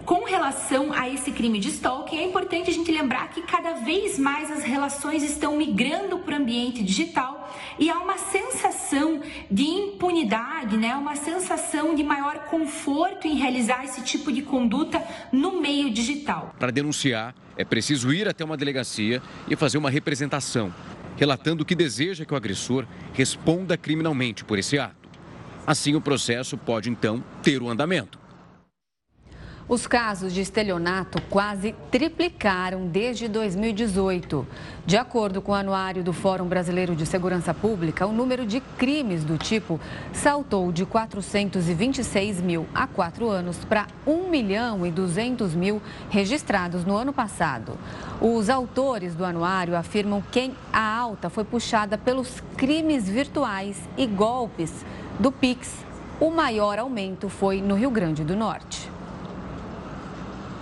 com relação a esse crime de stalking, é importante a gente lembrar que cada vez mais as relações estão migrando para o ambiente digital e há uma sensação de impunidade, né? uma sensação de maior conforto em realizar esse tipo de conduta no meio digital. Para denunciar, é preciso ir até uma delegacia e fazer uma representação, relatando que deseja que o agressor responda criminalmente por esse ato. Assim, o processo pode então ter o andamento. Os casos de estelionato quase triplicaram desde 2018. De acordo com o anuário do Fórum Brasileiro de Segurança Pública, o número de crimes do tipo saltou de 426 mil há quatro anos para 1 milhão e 200 mil registrados no ano passado. Os autores do anuário afirmam que a alta foi puxada pelos crimes virtuais e golpes do Pix. O maior aumento foi no Rio Grande do Norte.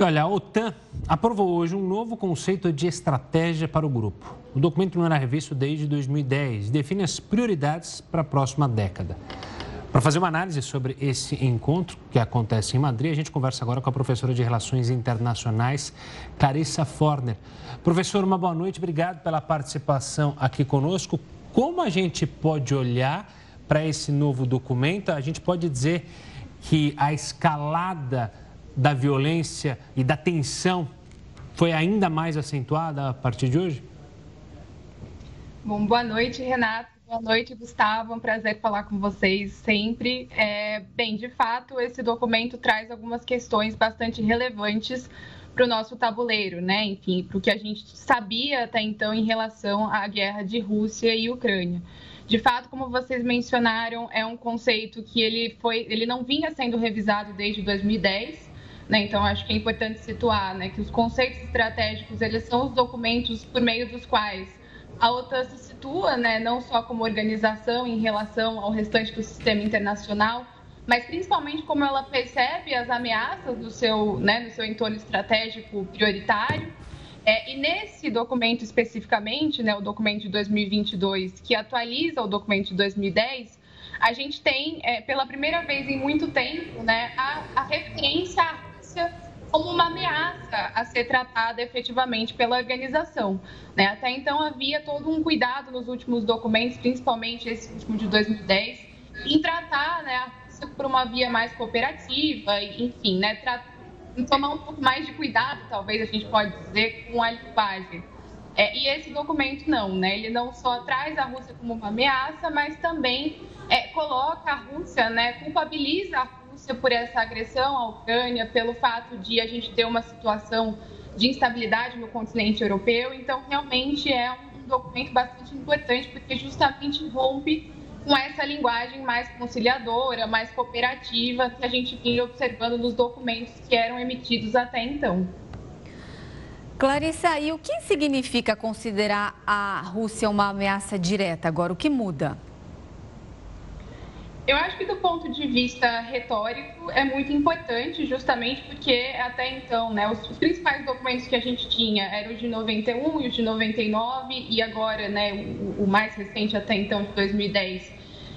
Olha, a OTAN aprovou hoje um novo conceito de estratégia para o grupo. O documento não era revisto desde 2010 e define as prioridades para a próxima década. Para fazer uma análise sobre esse encontro que acontece em Madrid, a gente conversa agora com a professora de Relações Internacionais, Carissa Forner. Professor, uma boa noite, obrigado pela participação aqui conosco. Como a gente pode olhar para esse novo documento? A gente pode dizer que a escalada da violência e da tensão foi ainda mais acentuada a partir de hoje? Bom, boa noite, Renato. Boa noite, Gustavo. É um prazer falar com vocês sempre. É, bem, de fato, esse documento traz algumas questões bastante relevantes para o nosso tabuleiro, né? Enfim, para o que a gente sabia até então em relação à guerra de Rússia e Ucrânia. De fato, como vocês mencionaram, é um conceito que ele foi, ele não vinha sendo revisado desde 2010 né? Então, acho que é importante situar né, que os conceitos estratégicos eles são os documentos por meio dos quais a OTAN se situa, né, não só como organização em relação ao restante do sistema internacional, mas principalmente como ela percebe as ameaças do seu, né, do seu entorno estratégico prioritário. É, e nesse documento especificamente, né, o documento de 2022, que atualiza o documento de 2010, a gente tem, é, pela primeira vez em muito tempo, né, a, a referência violência como uma ameaça a ser tratada efetivamente pela organização. Né? Até então havia todo um cuidado nos últimos documentos, principalmente esse último de 2010, em tratar né, a Rússia por uma via mais cooperativa, enfim, né, tomar um pouco mais de cuidado, talvez a gente pode dizer, com a linguagem. É, e esse documento não, né? Ele não só traz a Rússia como uma ameaça, mas também é, coloca a Rússia, né, culpabiliza a Rússia por essa agressão à Ucrânia, pelo fato de a gente ter uma situação de instabilidade no continente europeu. Então, realmente é um documento bastante importante, porque justamente rompe com essa linguagem mais conciliadora, mais cooperativa que a gente vinha observando nos documentos que eram emitidos até então. Clarissa, e o que significa considerar a Rússia uma ameaça direta agora? O que muda? Eu acho que do ponto de vista retórico é muito importante, justamente porque até então, né, os, principais documentos que a gente tinha eram os de 91 e os de 99 e agora, né, o, o mais recente até então de 2010.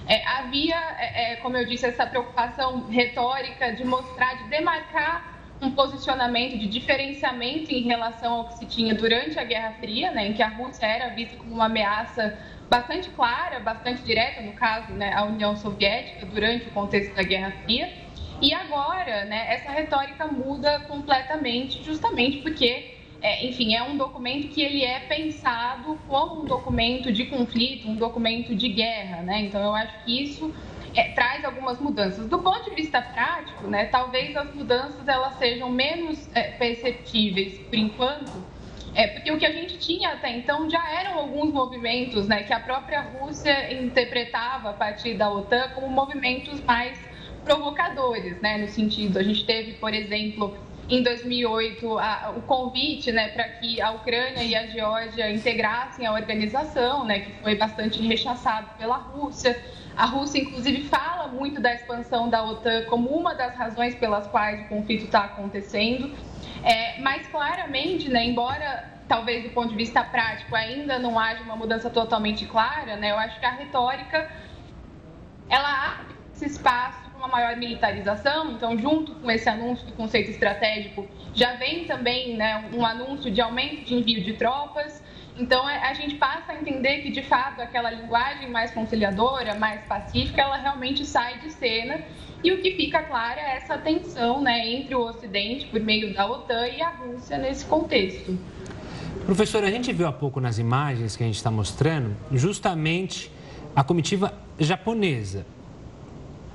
É, havia, é, é, como eu disse, essa preocupação retórica de mostrar, de demarcar um posicionamento de diferenciamento em relação ao que se tinha durante a Guerra Fria, né, em que a Rússia era vista como uma ameaça bastante clara, bastante direta, no caso, né, a União Soviética, durante o contexto da Guerra Fria. E agora, né, essa retórica muda completamente, justamente porque, é, enfim, é um documento que ele é pensado como um documento de conflito, um documento de guerra, né? Então, eu acho que isso é, traz algumas mudanças. Do ponto de vista prático, né, talvez as mudanças elas sejam menos é, perceptíveis por enquanto, é, porque o que a gente tinha até então já eram alguns movimentos né, que a própria Rússia interpretava a partir da OTAN como movimentos mais provocadores, né, no sentido, a gente teve, por exemplo, em 2008 a, o convite né, para que a Ucrânia e a Geórgia integrassem a organização, né, que foi bastante rechaçado pela Rússia. A Rússia, inclusive, fala muito da expansão da OTAN como uma das razões pelas quais o conflito está acontecendo. É, mas, claramente, né, embora talvez do ponto de vista prático ainda não haja uma mudança totalmente clara, né, eu acho que a retórica ela abre esse espaço para uma maior militarização. Então, junto com esse anúncio do conceito estratégico, já vem também né, um anúncio de aumento de envio de tropas. Então, é, a gente passa a entender que, de fato, aquela linguagem mais conciliadora, mais pacífica, ela realmente sai de cena. E o que fica claro é essa tensão né, entre o Ocidente, por meio da OTAN, e a Rússia nesse contexto. Professor, a gente viu há pouco nas imagens que a gente está mostrando, justamente a comitiva japonesa.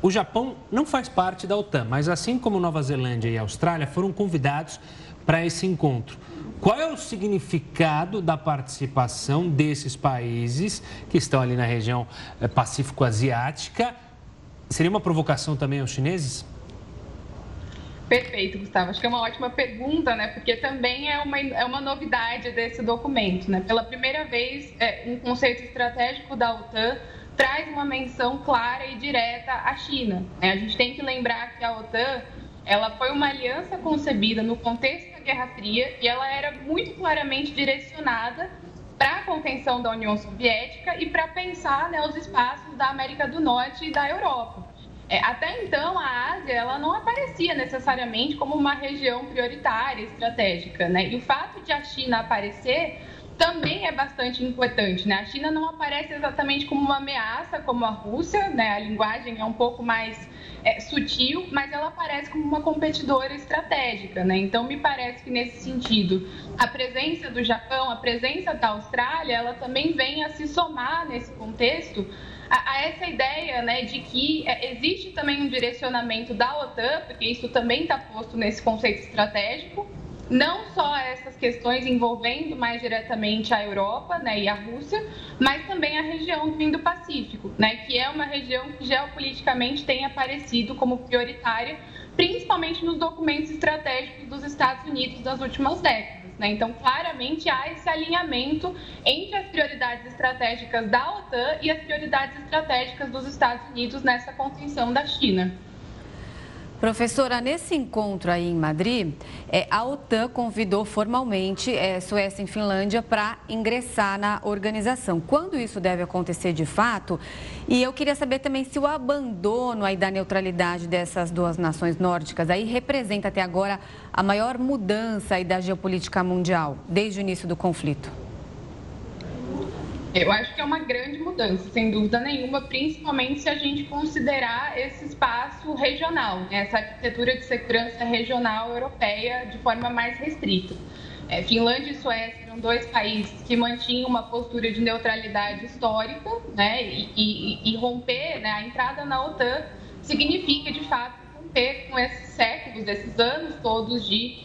O Japão não faz parte da OTAN, mas assim como Nova Zelândia e Austrália foram convidados para esse encontro. Qual é o significado da participação desses países que estão ali na região eh, Pacífico-Asiática? Seria uma provocação também aos chineses? Perfeito, Gustavo. Acho que é uma ótima pergunta, né? Porque também é uma, é uma novidade desse documento, né? Pela primeira vez, é, um conceito estratégico da OTAN traz uma menção clara e direta à China. Né? A gente tem que lembrar que a OTAN ela foi uma aliança concebida no contexto Guerra Fria e ela era muito claramente direcionada para a contenção da União Soviética e para pensar né, os espaços da América do Norte e da Europa. É, até então, a Ásia ela não aparecia necessariamente como uma região prioritária, estratégica. Né? E o fato de a China aparecer também é bastante importante. Né? A China não aparece exatamente como uma ameaça, como a Rússia, né? a linguagem é um pouco mais é, sutil, mas ela aparece como uma competidora estratégica. Né? Então, me parece que nesse sentido, a presença do Japão, a presença da Austrália, ela também vem a se somar nesse contexto a, essa ideia né, de que é, existe também um direcionamento da OTAN, porque isso também está posto nesse conceito estratégico, não só essas questões envolvendo mais diretamente a Europa né, e a Rússia, mas também a região do Indo-Pacífico, né, que é uma região que geopoliticamente tem aparecido como prioritária, principalmente nos documentos estratégicos dos Estados Unidos das últimas décadas. Né? Então, claramente há esse alinhamento entre as prioridades estratégicas da OTAN e as prioridades estratégicas dos Estados Unidos nessa contenção da China. Professora, nesse encontro aí em Madrid, é, a OTAN convidou formalmente é, Suécia e Finlândia para ingressar na organização. Quando isso deve acontecer de fato? E eu queria saber também se o abandono aí da neutralidade dessas duas nações nórdicas aí representa até agora a maior mudança aí da geopolítica mundial desde o início do conflito. Eu acho que é uma grande mudança, sem dúvida nenhuma, principalmente se a gente considerar esse espaço regional, né? essa arquitetura de segurança regional europeia de forma mais restrita. É, Finlândia e Suécia eram dois países que mantinham uma postura de neutralidade histórica, né? e, e, e romper né, a entrada na OTAN significa, de fato, romper com esses séculos, esses anos todos de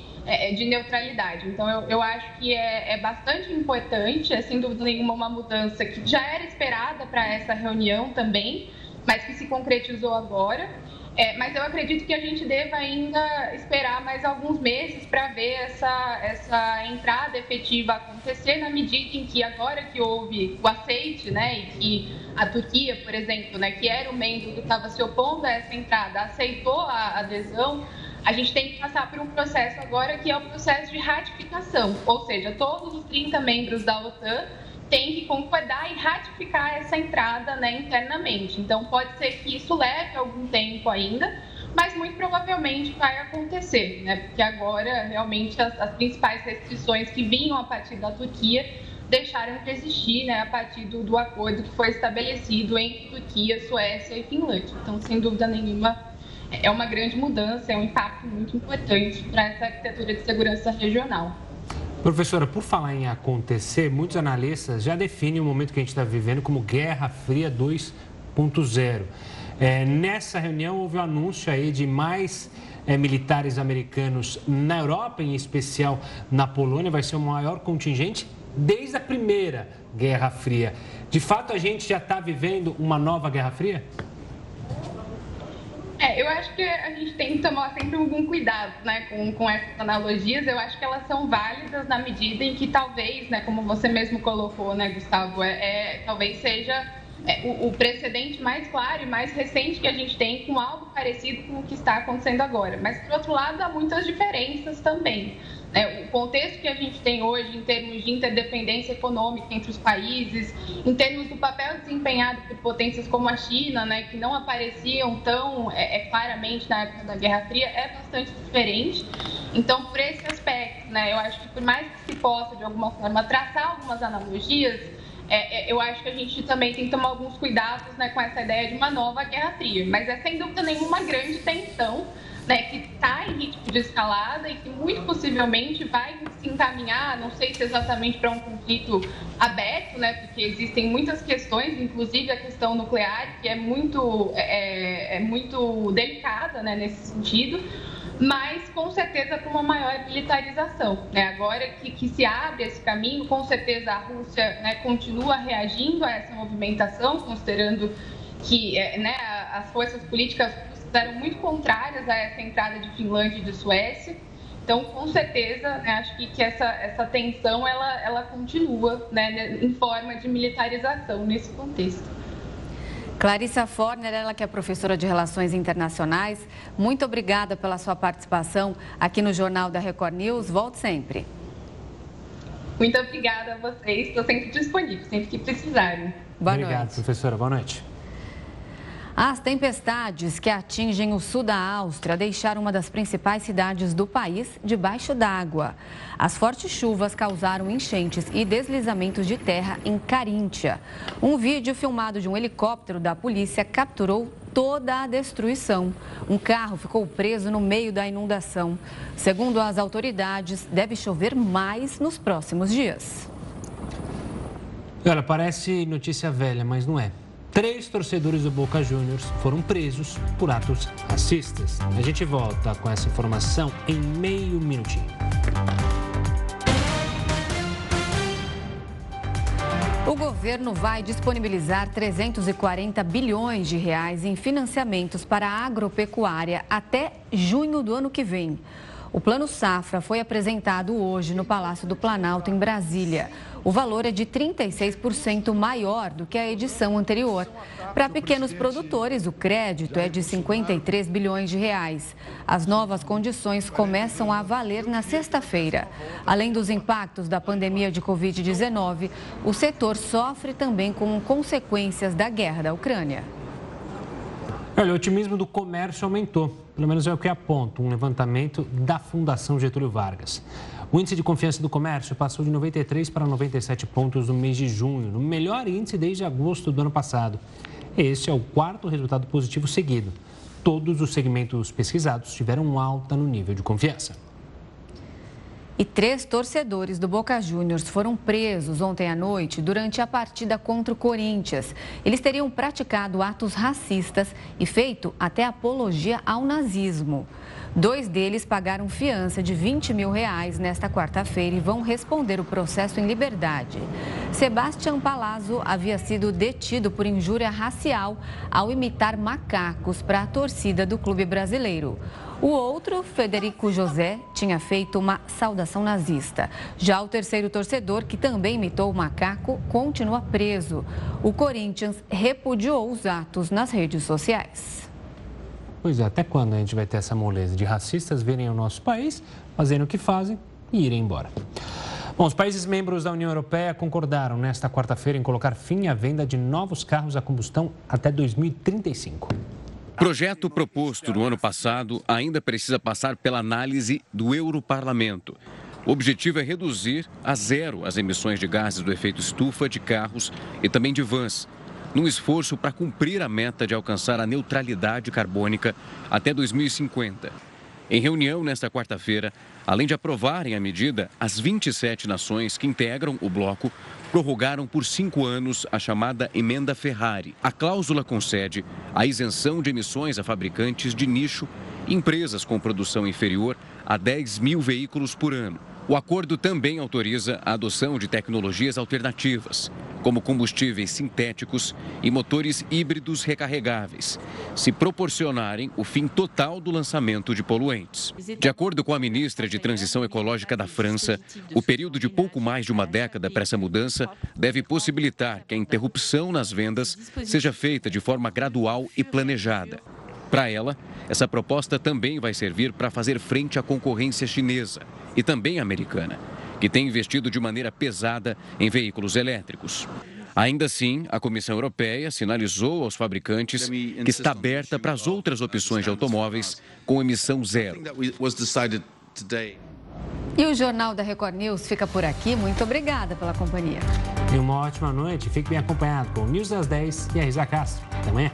de neutralidade. Então, eu, eu acho que é, é, bastante importante, é sem dúvida nenhuma uma mudança que já era esperada para essa reunião também, mas que se concretizou agora. É, mas eu acredito que a gente deva ainda esperar mais alguns meses para ver essa, essa entrada efetiva acontecer, na medida em que agora que houve o aceite, né, e que a Turquia, por exemplo, né, que era o membro que estava se opondo a essa entrada, aceitou a adesão, a gente tem que passar por um processo agora que é o processo de ratificação, ou seja, todos os 30 membros da OTAN têm que concordar e ratificar essa entrada né, internamente. Então, pode ser que isso leve algum tempo ainda, mas muito provavelmente vai acontecer, né? Porque agora, realmente, as, as principais restrições que vinham a partir da Turquia deixaram de existir né, a partir do, do acordo que foi estabelecido entre Turquia, Suécia e Finlândia. Então, sem dúvida nenhuma, é uma grande mudança, é um impacto muito importante para essa arquitetura de segurança regional. Professora, por falar em acontecer, muitos analistas já definem o momento que a gente está vivendo como Guerra Fria 2.0. É, nessa reunião houve o um anúncio aí de mais é, militares americanos na Europa, em especial na Polônia, vai ser o maior contingente desde a primeira Guerra Fria. De fato, a gente já está vivendo uma nova Guerra Fria? É, eu acho que a gente tem que tomar sempre algum cuidado né, com, com essas analogias. Eu acho que elas são válidas na medida em que talvez, né, como você mesmo colocou, né, Gustavo, é, é talvez seja é, o, o, precedente mais claro e mais recente que a gente tem com algo parecido com o que está acontecendo agora. Mas, por outro lado, há muitas diferenças também. É, o contexto que a gente tem hoje em termos de interdependência econômica entre os países, em termos do papel desempenhado por potências como a China, né, que não apareciam tão é, é, claramente na época da Guerra Fria, é bastante diferente. Então, por esse aspecto, né, eu acho que por mais que se possa, de alguma forma, traçar algumas analogias, é, é, eu acho que a gente também tem que tomar alguns cuidados né, com essa ideia de uma nova Guerra Fria. Mas é sem dúvida nenhuma uma grande tensão né, que está em ritmo de escalada e que muito possivelmente vai se encaminhar, não sei se exatamente para um conflito aberto, né, porque existem muitas questões, inclusive a questão nuclear, que é muito, é, é muito delicada né, nesse sentido, mas com certeza para uma maior militarização. Né? Agora que, que, se abre esse caminho, com certeza a Rússia né, continua reagindo a essa movimentação, considerando que é, né, as forças políticas eram muito contrárias a essa entrada de Finlândia e de Suécia. Então, com certeza, né, acho que, que essa, essa tensão ela, ela continua né, em forma de militarização nesse contexto. Clarissa Forner, ela que é professora de Relações Internacionais, muito obrigada pela sua participação aqui no Jornal da Record News. Volte sempre. Muito obrigada a vocês. Estou sempre disponível, sempre que precisarem. Boa Obrigado, noite. professora. Boa noite. As tempestades que atingem o sul da Áustria deixaram uma das principais cidades do país debaixo d'água. As fortes chuvas causaram enchentes e deslizamentos de terra em Caríntia. Um vídeo filmado de um helicóptero da polícia capturou toda a destruição. Um carro ficou preso no meio da inundação. Segundo as autoridades, deve chover mais nos próximos dias. Olha, parece notícia velha, mas não é. Três torcedores do Boca Juniors foram presos por atos racistas. A gente volta com essa informação em meio minutinho. O governo vai disponibilizar 340 bilhões de reais em financiamentos para a agropecuária até junho do ano que vem. O Plano Safra foi apresentado hoje no Palácio do Planalto, em Brasília. O valor é de 36% maior do que a edição anterior. Para pequenos produtores, o crédito é de 53 bilhões de reais. As novas condições começam a valer na sexta-feira. Além dos impactos da pandemia de Covid-19, o setor sofre também com consequências da guerra da Ucrânia. Olha, o otimismo do comércio aumentou, pelo menos é o que aponta um levantamento da Fundação Getúlio Vargas. O índice de confiança do comércio passou de 93 para 97 pontos no mês de junho, no melhor índice desde agosto do ano passado. Esse é o quarto resultado positivo seguido. Todos os segmentos pesquisados tiveram alta no nível de confiança. E três torcedores do Boca Juniors foram presos ontem à noite durante a partida contra o Corinthians. Eles teriam praticado atos racistas e feito até apologia ao nazismo. Dois deles pagaram fiança de 20 mil reais nesta quarta-feira e vão responder o processo em liberdade. Sebastião Palazzo havia sido detido por injúria racial ao imitar macacos para a torcida do clube brasileiro. O outro, Federico José, tinha feito uma saudação nazista. Já o terceiro torcedor, que também imitou o macaco, continua preso. O Corinthians repudiou os atos nas redes sociais. Pois é, até quando a gente vai ter essa moleza de racistas virem ao nosso país, fazendo o que fazem e irem embora? Bom, os países membros da União Europeia concordaram nesta quarta-feira em colocar fim à venda de novos carros a combustão até 2035. Projeto proposto no ano passado ainda precisa passar pela análise do Europarlamento. O objetivo é reduzir a zero as emissões de gases do efeito estufa de carros e também de vans num esforço para cumprir a meta de alcançar a neutralidade carbônica até 2050. Em reunião nesta quarta-feira, além de aprovarem a medida, as 27 nações que integram o bloco prorrogaram por cinco anos a chamada Emenda Ferrari. A cláusula concede a isenção de emissões a fabricantes de nicho e empresas com produção inferior a 10 mil veículos por ano O acordo também autoriza a adoção de tecnologias alternativas, como combustíveis sintéticos e motores híbridos recarregáveis, se proporcionarem o fim total do lançamento de poluentes. De acordo com a ministra de Transição Ecológica da França, o período de pouco mais de uma década para essa mudança deve possibilitar que a interrupção nas vendas seja feita de forma gradual e planejada. Para ela, essa proposta também vai servir para fazer frente à concorrência chinesa e também americana, que tem investido de maneira pesada em veículos elétricos. Ainda assim, a Comissão Europeia sinalizou aos fabricantes que está aberta para as outras opções de automóveis com emissão zero. E o Jornal da Record News fica por aqui. Muito obrigada pela companhia. E uma ótima noite. Fique bem acompanhado com o News das 10 e a Risa Castro. Até amanhã.